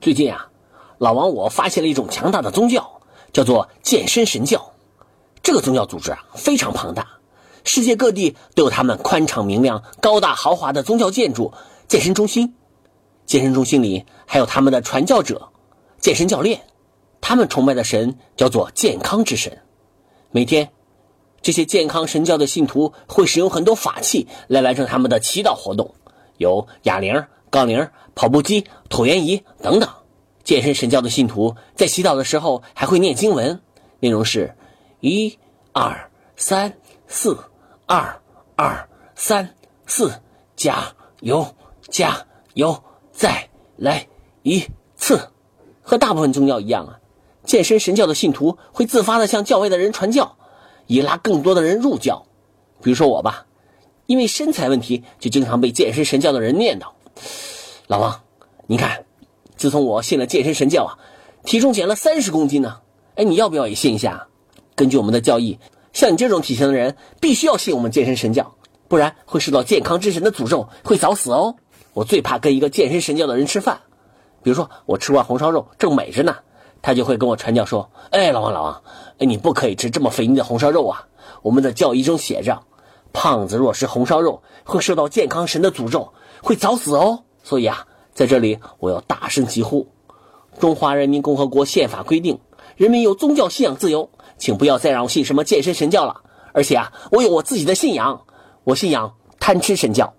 最近啊，老王我发现了一种强大的宗教，叫做健身神教。这个宗教组织啊非常庞大，世界各地都有他们宽敞明亮、高大豪华的宗教建筑、健身中心。健身中心里还有他们的传教者、健身教练，他们崇拜的神叫做健康之神。每天，这些健康神教的信徒会使用很多法器来完成他们的祈祷活动，有哑铃。杠铃、跑步机、椭圆仪等等，健身神教的信徒在洗澡的时候还会念经文，内容是：一、二、三、四、二、二、三、四，加油，加油，再来一次。和大部分宗教一样啊，健身神教的信徒会自发的向教外的人传教，以拉更多的人入教。比如说我吧，因为身材问题，就经常被健身神教的人念叨。老王，你看，自从我信了健身神教啊，体重减了三十公斤呢。哎，你要不要也信一下？根据我们的教义，像你这种体型的人，必须要信我们健身神教，不然会受到健康之神的诅咒，会早死哦。我最怕跟一个健身神教的人吃饭，比如说我吃完红烧肉正美着呢，他就会跟我传教说：“哎，老王，老王，哎，你不可以吃这么肥腻的红烧肉啊！我们的教义中写着，胖子若吃红烧肉，会受到健康神的诅咒。”会早死哦，所以啊，在这里我要大声疾呼：中华人民共和国宪法规定，人民有宗教信仰自由，请不要再让我信什么健身神教了。而且啊，我有我自己的信仰，我信仰贪吃神教。